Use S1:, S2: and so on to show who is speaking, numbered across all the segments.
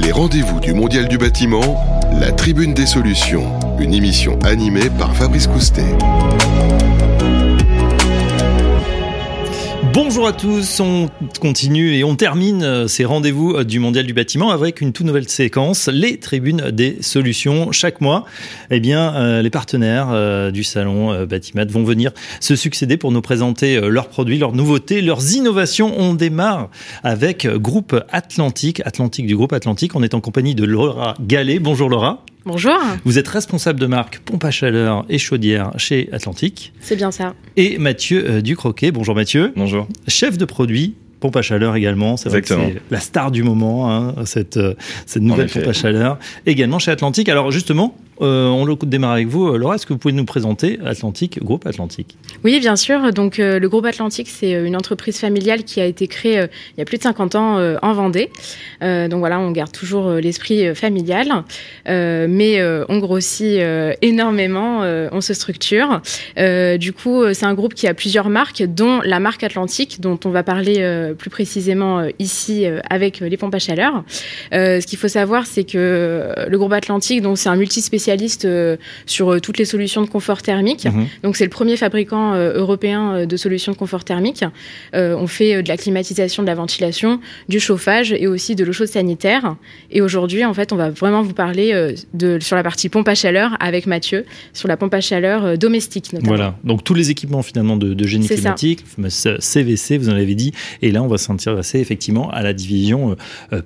S1: Les rendez-vous du Mondial du bâtiment, la Tribune des solutions, une émission animée par Fabrice Coustet.
S2: Bonjour à tous, on continue et on termine euh, ces rendez-vous euh, du Mondial du bâtiment avec une toute nouvelle séquence, les tribunes des solutions. Chaque mois, eh bien, euh, les partenaires du salon Batimat vont venir se succéder pour nous présenter leurs produits, leurs nouveautés, leurs innovations. On démarre avec Groupe Atlantique, Atlantique du Groupe Atlantique. On est en compagnie de Laura Gallet. Bonjour Laura.
S3: Bonjour.
S2: Vous êtes responsable de marque pompe à chaleur et chaudière chez Atlantique.
S3: C'est bien ça.
S2: Et Mathieu euh, Ducroquet. Bonjour Mathieu.
S4: Bonjour.
S2: Chef de produit pompe à chaleur également. C'est vrai que c'est la star du moment, hein, cette, euh, cette nouvelle pompe à chaleur. Également chez Atlantique. Alors justement, euh, on le démarre avec vous. Laura, est-ce que vous pouvez nous présenter Atlantique, Groupe Atlantique
S3: Oui, bien sûr. Donc, euh, le Groupe Atlantique, c'est une entreprise familiale qui a été créée il y a plus de 50 ans en Vendée. donc voilà, on garde toujours l'esprit familial, mais on grossit énormément, on se structure. du coup, c'est un groupe qui a plusieurs marques, dont la marque Atlantique, dont on va parler plus précisément ici avec les pompes à chaleur. ce qu'il faut savoir, c'est que le Groupe Atlantique, donc c'est un multispécialiste spécialiste euh, sur euh, toutes les solutions de confort thermique. Mhm. Donc c'est le premier fabricant euh, européen de solutions de confort thermique. on fait de la climatisation, de la ventilation, du chauffage et aussi de l'eau chaude sanitaire. Et aujourd'hui, en fait, on va vraiment vous parler de, sur la partie pompe à chaleur avec Mathieu, sur la pompe à chaleur domestique notamment.
S2: Voilà, donc tous les équipements finalement de, génie climatique, CVC, vous en avez dit, et là on va s'intéresser effectivement à la division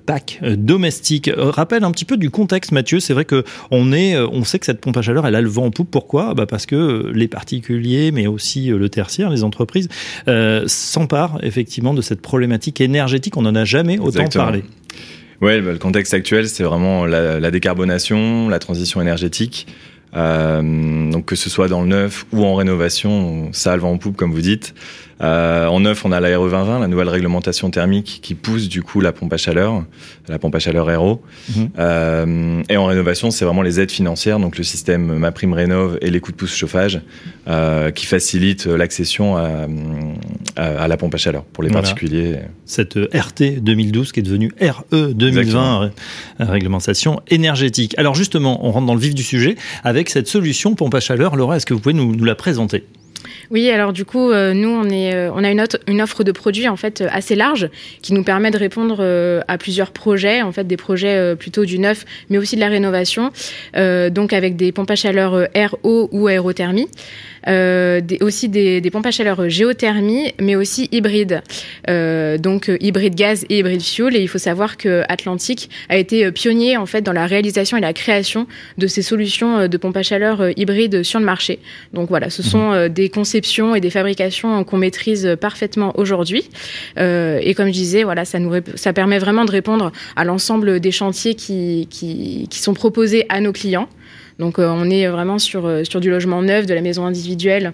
S2: PAC domestique. rappel un petit peu du contexte Mathieu, c'est vrai que on est on sait que cette pompe à chaleur, elle a le vent en poupe. Pourquoi? Bah Parce que euh, les particuliers, mais aussi euh, le tertiaire, les entreprises, euh, s'emparent effectivement de cette problématique énergétique. On n'en a jamais autant parlé.
S4: Oui, bah, le contexte actuel, c'est vraiment la, décarbonation, la transition énergétique. donc que ce soit dans le neuf ou en rénovation, ça a le vent en poupe, comme vous dites. Euh, en neuf, on a la RE 2020, la nouvelle réglementation thermique qui pousse du coup la pompe à chaleur, la pompe à chaleur RO. Mhm. Euh, et en rénovation, c'est vraiment les aides financières, donc le système Ma Prime Rénov et les coups de pouce chauffage, euh, qui facilitent l'accession à, à, la pompe à chaleur pour les particuliers.
S2: Cette RT 2012 qui est devenue RE 2020, réglementation énergétique. Alors justement, on rentre dans le vif du sujet avec cette solution pompe à chaleur. Laura, est-ce que vous pouvez nous, nous la présenter?
S3: Oui, alors du coup, euh, nous, on, est, euh, on a une, une, offre de produits en fait assez large qui nous permet de répondre euh, à plusieurs projets, en fait des projets plutôt du neuf, mais aussi de la rénovation, donc avec des pompes à chaleur RO ou aérothermie. Euh, des, aussi des, des, pompes à chaleur géothermie, mais aussi hybrides. Euh, donc euh, hybride gaz et hybride fuel. Et il faut savoir que Atlantique a été pionnier en fait dans la réalisation et la création de ces solutions de pompes à chaleur hybrides sur le marché. Donc voilà, ce sont mhm. des et des fabrications qu'on maîtrise parfaitement aujourd'hui. et comme je disais, voilà, ça nous ça permet vraiment de répondre à l'ensemble des chantiers qui, qui, sont proposés à nos clients. Donc euh, on est vraiment sur, euh, sur du logement neuf, de la maison individuelle,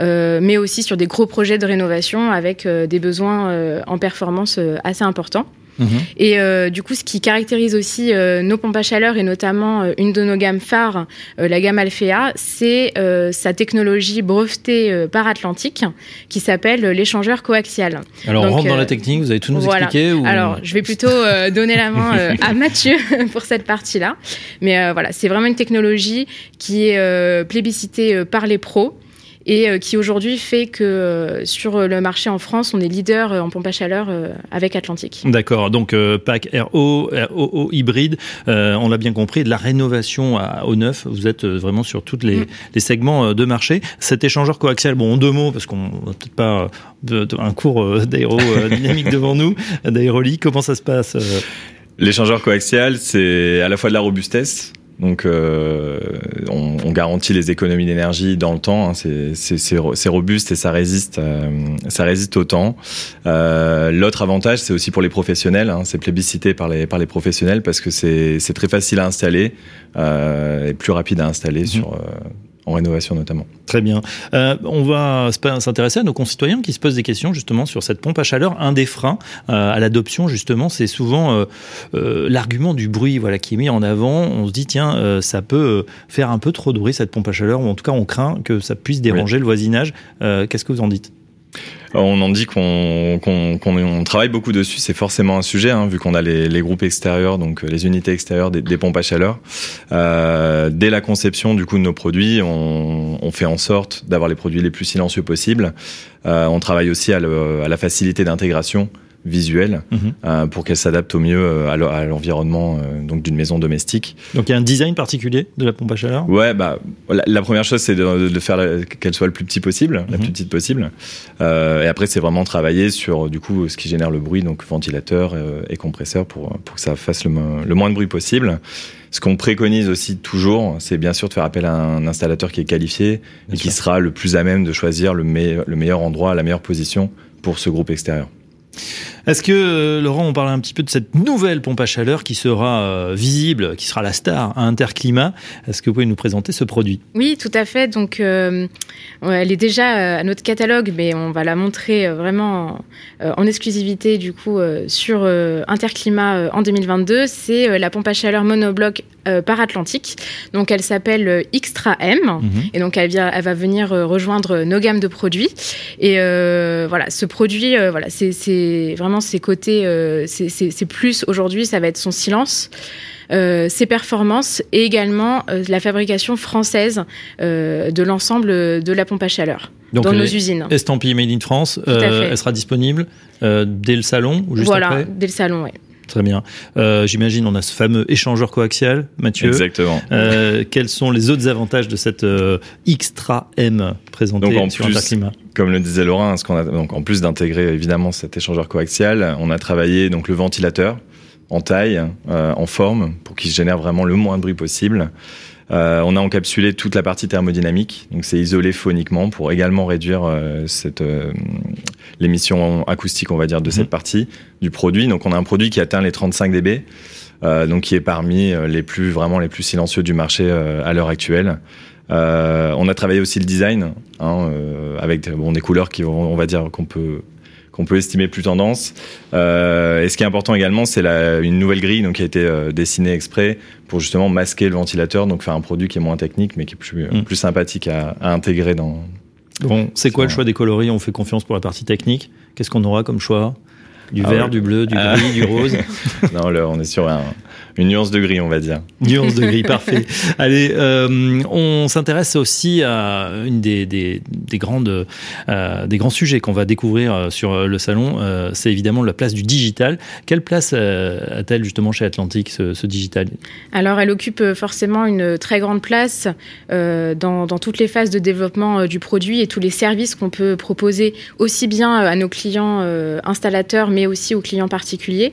S3: euh, mais aussi sur des gros projets de rénovation avec des besoins en performance assez importants. Mhm. Et euh, du coup, ce qui caractérise aussi euh, nos pompes à chaleur et notamment euh, une de nos gammes phares, la gamme Alphea, c'est sa technologie brevetée par Atlantique qui s'appelle l'échangeur coaxial.
S2: Alors on rentre dans la technique, vous allez tout nous expliquer
S3: Alors je vais plutôt donner la main à Mathieu pour cette partie-là. Mais voilà, c'est vraiment une technologie qui est plébiscitée par les pros et euh, qui aujourd'hui fait que euh, sur le marché en France, on est leader euh, en pompe à chaleur avec Atlantique.
S2: D'accord, donc PAC RO, RO hybride, on l'a bien compris, de la rénovation à, au neuf, vous êtes vraiment sur tous les, mm. les, segments de marché. Cet échangeur coaxial, bon en deux mots, parce qu'on n'a peut-être pas un cours d'aérodynamique devant nous, d'aérolie, comment ça se passe
S4: L'échangeur coaxial, c'est à la fois de la robustesse, donc, euh, on, on, garantit les économies d'énergie dans le temps. Hein. C'est robuste et ça résiste, euh, ça résiste au temps. Euh, L'autre avantage, c'est aussi pour les professionnels. Hein. C'est plébiscité par les par les professionnels parce que c'est très facile à installer euh, et plus rapide à installer mmh. sur en rénovation notamment.
S2: Très bien. Euh, on va s'intéresser à nos concitoyens qui se posent des questions justement sur cette pompe à chaleur. Un des freins euh, à l'adoption justement, c'est souvent euh, l'argument du bruit voilà, qui est mis en avant. On se dit tiens, ça peut faire un peu trop de bruit cette pompe à chaleur, ou en tout cas on craint que ça puisse déranger le voisinage. Qu'est-ce que vous en dites?
S4: On en dit qu'on travaille beaucoup dessus. C'est forcément un sujet, hein, vu qu'on a les, groupes extérieurs, donc euh, les unités extérieures des, pompes à chaleur. Euh, dès la conception du coup de nos produits, on, fait en sorte d'avoir les produits les plus silencieux possibles. Euh, on travaille aussi à, à la facilité d'intégration visuelle mhm. euh, pour qu'elle s'adapte au mieux euh, à l'environnement euh, donc d'une maison domestique.
S2: Donc il y a un design particulier de la pompe à chaleur?
S4: Ouais, bah la, première chose c'est de, de, faire qu'elle soit le plus petit possible, la mhm. plus petite possible. et après c'est vraiment travailler sur du coup ce qui génère le bruit, donc ventilateur et compresseur pour pour que ça fasse le, le moins de bruit possible. Ce qu'on préconise aussi toujours, c'est bien sûr de faire appel à un installateur qui est qualifié et qui sera le plus à même de choisir le, le meilleur endroit, la meilleure position pour ce groupe extérieur.
S2: Est-ce que, euh, Laurent, on parle un petit peu de cette nouvelle pompe à chaleur qui sera euh, visible, qui sera la star à Interclimat Est-ce que vous pouvez nous présenter ce produit?
S3: Oui, tout à fait. Donc, euh, elle est déjà à notre catalogue, mais on va la montrer vraiment en, exclusivité, du coup, sur Interclimat en 2022. C'est la pompe à chaleur monobloc par Atlantique. Donc, elle s'appelle Xtra M. Mhm. Et donc, elle, vient, elle va venir rejoindre nos gammes de produits. Et voilà, ce produit, voilà, c'est vraiment ses côtés, euh, c'est plus aujourd'hui, ça va être son silence. Euh, ses performances et également euh, la fabrication française de l'ensemble de la pompe à chaleur dans nos usines.
S2: Estampillée Made in France, elle sera disponible dès le salon ou juste
S3: voilà, dès le salon, oui.
S2: Très bien. J'imagine on a ce fameux échangeur coaxial, Mathieu.
S4: Exactement.
S2: quels sont les autres avantages de cette Xtra M présentée
S4: Donc en sur plus, comme le disait Laurent, ce qu'on a, donc en plus d'intégrer évidemment cet échangeur coaxial, on a travaillé donc le ventilateur en taille, euh, en forme, pour qu'il génère vraiment le moins de bruit possible. Euh, on a encapsulé toute la partie thermodynamique, donc c'est isolé phoniquement pour également réduire euh, cette l'émission acoustique, on va dire, de cette mhm. partie du produit. Donc on a un produit qui atteint les 35 dB, donc qui est parmi les plus vraiment les plus silencieux du marché à l'heure actuelle. Euh, on a travaillé aussi le design, hein, euh, avec bon, des couleurs qui, on va dire, qu'on peut qu'on peut estimer plus tendance. Euh, et ce qui est important également, c'est une nouvelle grille donc, qui a été dessinée exprès pour justement masquer le ventilateur, donc faire un produit qui est moins technique, mais qui est plus, mm. plus sympathique à, à, intégrer dans.
S2: Bon, c'est quoi le choix des coloris On fait confiance pour la partie technique. Qu'est-ce qu'on aura comme choix? Du ah vert, du bleu, du gris, du rose?
S4: Non, là, on est sur un, une nuance de gris, on va dire.
S2: Nuance de gris, parfait. Allez, euh, on s'intéresse aussi à une des, des, des grandes, euh, des grands sujets qu'on va découvrir euh, sur le salon. Euh, c'est évidemment la place du digital. Quelle place euh, a-t-elle justement chez Atlantique, ce, ce, digital?
S3: Alors, elle occupe forcément une très grande place dans, dans, toutes les phases de développement du produit et tous les services qu'on peut proposer aussi bien à nos clients installateurs, mais aussi aux clients particuliers.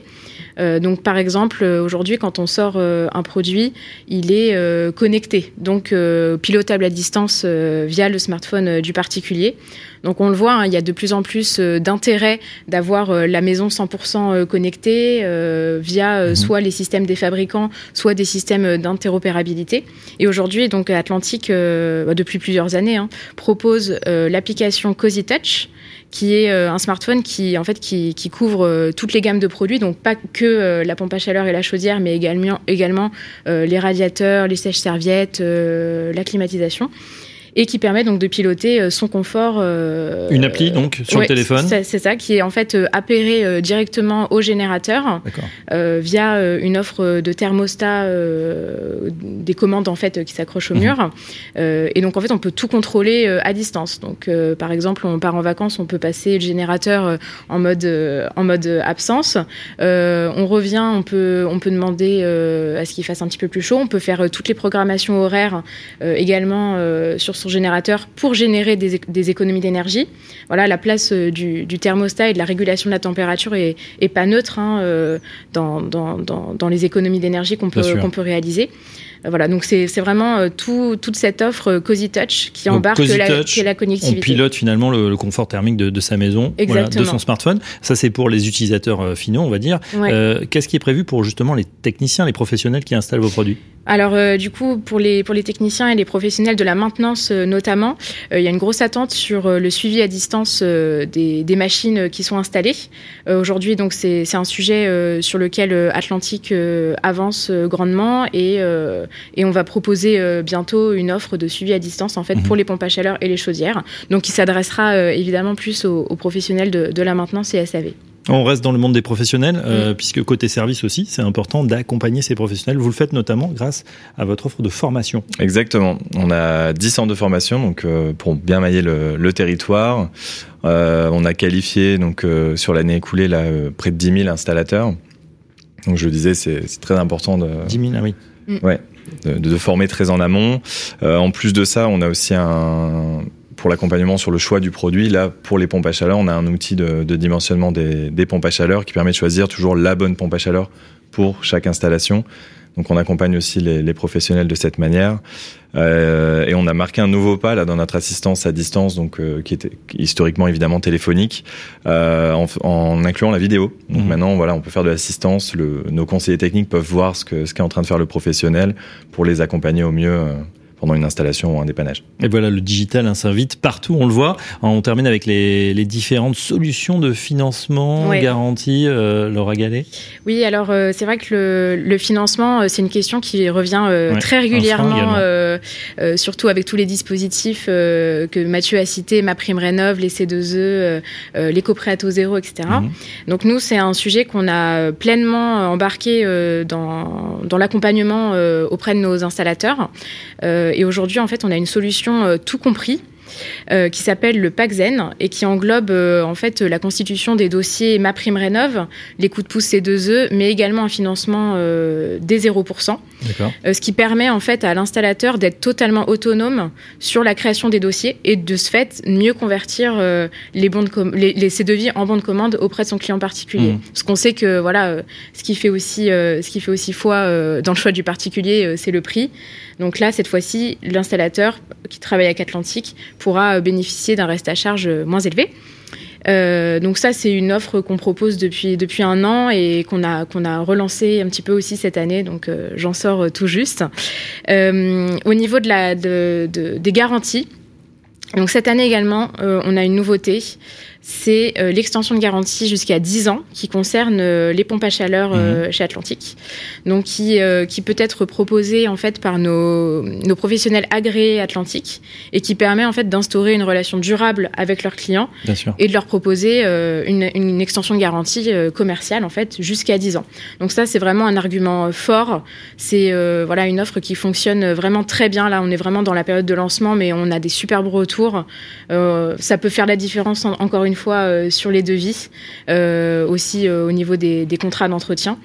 S3: Euh, donc, par exemple, aujourd'hui, quand on sort euh, un produit, il est euh, connecté, donc pilotable à distance via le smartphone du particulier. Donc on le voit, hein, il y a de plus en plus d'intérêt d'avoir la maison 100% connectée via mhm. soit les systèmes des fabricants, soit des systèmes d'interopérabilité. Et aujourd'hui, donc Atlantique, bah, depuis plusieurs années, hein, propose l'application Cozy Touch qui est euh, un smartphone qui en fait qui, couvre euh, toutes les gammes de produits, donc pas que euh, la pompe à chaleur et la chaudière, mais également également les radiateurs, les sèches-serviettes, la climatisation et qui permet donc de piloter euh, son confort.
S2: Euh, une appli donc sur le téléphone.
S3: C'est ça qui est en fait euh, appairé directement au générateur via une offre de thermostat, des commandes en fait qui s'accrochent au mhm. mur. et donc en fait on peut tout contrôler à distance. Donc par exemple on part en vacances, on peut passer le générateur en mode en mode absence. on revient, on peut on peut demander à ce qu'il fasse un petit peu plus chaud. On peut faire toutes les programmations horaires également sur son générateur pour générer des, économies d'énergie. Voilà, la place euh, du, thermostat et de la régulation de la température est, pas neutre hein, euh, dans, dans, les économies d'énergie qu'on peut, qu'on peut réaliser. Euh, voilà, donc c'est vraiment tout, toute cette offre Cozy Touch qui embarque la, la, connectivité.
S2: On pilote finalement le, confort thermique de, sa maison, de son smartphone. Ça, c'est pour les utilisateurs finaux, on va dire. Qu'est-ce qui est prévu pour justement les techniciens, les professionnels qui installent vos produits?
S3: Alors du coup, pour les, pour les techniciens et les professionnels de la maintenance notamment, il y a une grosse attente sur le suivi à distance des, des, machines qui sont installées. Aujourd'hui, donc c'est un sujet sur lequel Atlantique avance grandement et et on va proposer bientôt une offre de suivi à distance en fait pour mhm. les pompes à chaleur et les chaudières. Donc, qui s'adressera évidemment plus aux, professionnels de, de la maintenance et SAV.
S2: On reste dans le monde des professionnels, euh, mm. puisque côté service aussi, c'est important d'accompagner ces professionnels. Vous le faites notamment grâce à votre offre de formation.
S4: Exactement. On a 10 centres de formation donc euh, pour bien mailler le, territoire. Euh, on a qualifié donc sur l'année écoulée là, près de 10 000 installateurs. Donc je le disais, c'est très important de.
S2: 10 000, ah oui.
S4: Mm. Ouais, de, de, former très en amont. en plus de ça, on a aussi un pour l'accompagnement sur le choix du produit, là, pour les pompes à chaleur, on a un outil de, dimensionnement des, pompes à chaleur qui permet de choisir toujours la bonne pompe à chaleur pour chaque installation. Donc on accompagne aussi les, professionnels de cette manière. Euh, et on a marqué un nouveau pas là dans notre assistance à distance, donc euh, qui était historiquement évidemment téléphonique, euh, en, incluant la vidéo. Donc mmh. maintenant, voilà, on peut faire de l'assistance. Nos conseillers techniques peuvent voir ce que ce qu'est en train de faire le professionnel pour les accompagner au mieux pendant une installation ou un dépannage.
S2: Et voilà, le digital hein, s'invite partout, on le voit. On termine avec les, différentes solutions de financement garanties, euh, Laura Gallet.
S3: Oui, alors euh, c'est vrai que le, financement, euh, c'est une question qui revient très régulièrement, surtout avec tous les dispositifs que Mathieu a cités, ma prime rénov, les C2E, l'éco-prêt à taux zéro, etc. Mhm. Donc nous, c'est un sujet qu'on a pleinement embarqué dans, dans l'accompagnement auprès de nos installateurs. Et aujourd'hui, en fait, on a une solution euh, tout compris euh, qui s'appelle le PACZEN et qui englobe euh, en fait la constitution des dossiers Ma Prime Rénov, les coups de pouce C2E, mais également un financement euh, des 0%. ce qui permet en fait à l'installateur d'être totalement autonome sur la création des dossiers et de ce fait mieux convertir les, bons de les, ces devis en bons de commande auprès de son client particulier. Mmh. Parce qu'on sait que voilà, ce qui fait aussi, ce qui fait aussi foi dans le choix du particulier, c'est le prix. Donc là, cette fois-ci, l'installateur qui travaille avec Atlantique pourra bénéficier d'un reste à charge moins élevé. Euh, donc ça, c'est une offre qu'on propose depuis, un an et qu'on a, qu'on a relancé un petit peu aussi cette année, donc euh, j'en sors tout juste. Euh, au niveau des garanties, cette année également, on a une nouveauté c'est euh, l'extension de garantie jusqu'à 10 ans qui concerne euh, les pompes à chaleur euh, mhm. chez Atlantique. Donc qui, qui peut être proposée en fait par nos, nos professionnels agréés Atlantique et qui permet en fait d'instaurer une relation durable avec leurs clients et de leur proposer une, une, extension de garantie commerciale en fait jusqu'à 10 ans. Donc ça c'est vraiment un argument fort. C'est voilà une offre qui fonctionne vraiment très bien. Là on est vraiment dans la période de lancement mais on a des superbes retours. ça peut faire la différence encore une fois euh, sur les devis, euh, aussi euh, au niveau des contrats d'entretien.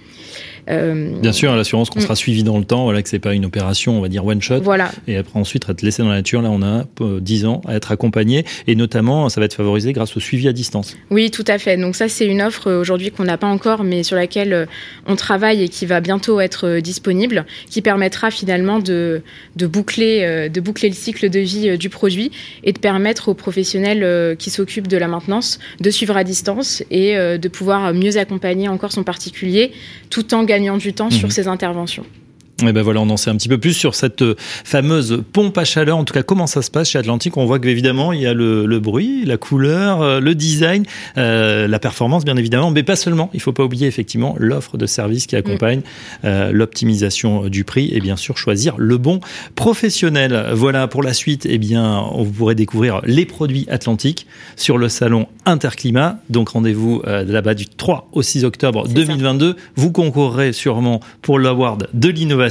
S2: Euh, Bien sûr, l'assurance qu'on mm. sera suivi dans le temps, voilà, que c'est pas une opération, on va dire one shot.
S3: Voilà.
S2: Et après ensuite être laissé dans la nature. Là, on a 10 ans à être accompagné et notamment, ça va être favorisé grâce au suivi à distance.
S3: Oui, tout à fait. Donc ça, c'est une offre euh, aujourd'hui qu'on n'a pas encore, mais sur laquelle euh, on travaille et qui va bientôt être disponible, qui permettra finalement de, de boucler, de boucler le cycle de vie du produit et de permettre aux professionnels qui s'occupent de la maintenance de suivre à distance et de pouvoir mieux accompagner encore son particulier tout en gagnant du temps sur ces mhm. interventions.
S2: Et ben voilà, on en sait un petit peu plus sur cette euh, fameuse pompe à chaleur. En tout cas, comment ça se passe chez Atlantique? On voit qu'évidemment, il y a le, bruit, la couleur, euh, le design, euh, la performance, bien évidemment, mais pas seulement. Il faut pas oublier effectivement l'offre de service qui accompagne mm. l'optimisation du prix et bien sûr choisir le bon professionnel. Voilà pour la suite. Eh bien, vous pourrez découvrir les produits Atlantique sur le salon Interclimat. Donc rendez-vous là-bas du 3 au 6 octobre 2022. Vous concourrez sûrement pour l'award de l'innovation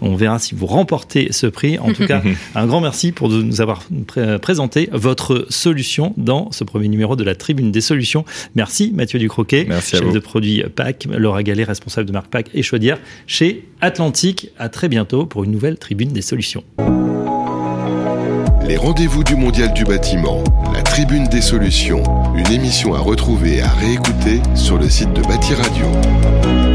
S2: on verra si vous remportez ce prix. En tout cas, un grand merci pour nous avoir présenté votre solution dans ce premier numéro de la Tribune des Solutions. Merci Mathieu Ducroquet, chef de produit PAC, Laura Gallet, responsable de marque PAC et Chaudière chez Atlantique. À très bientôt pour une nouvelle Tribune des Solutions.
S1: Les rendez-vous du Mondial du bâtiment, la Tribune des Solutions, une émission à retrouver et à réécouter sur le site de Bâti Radio.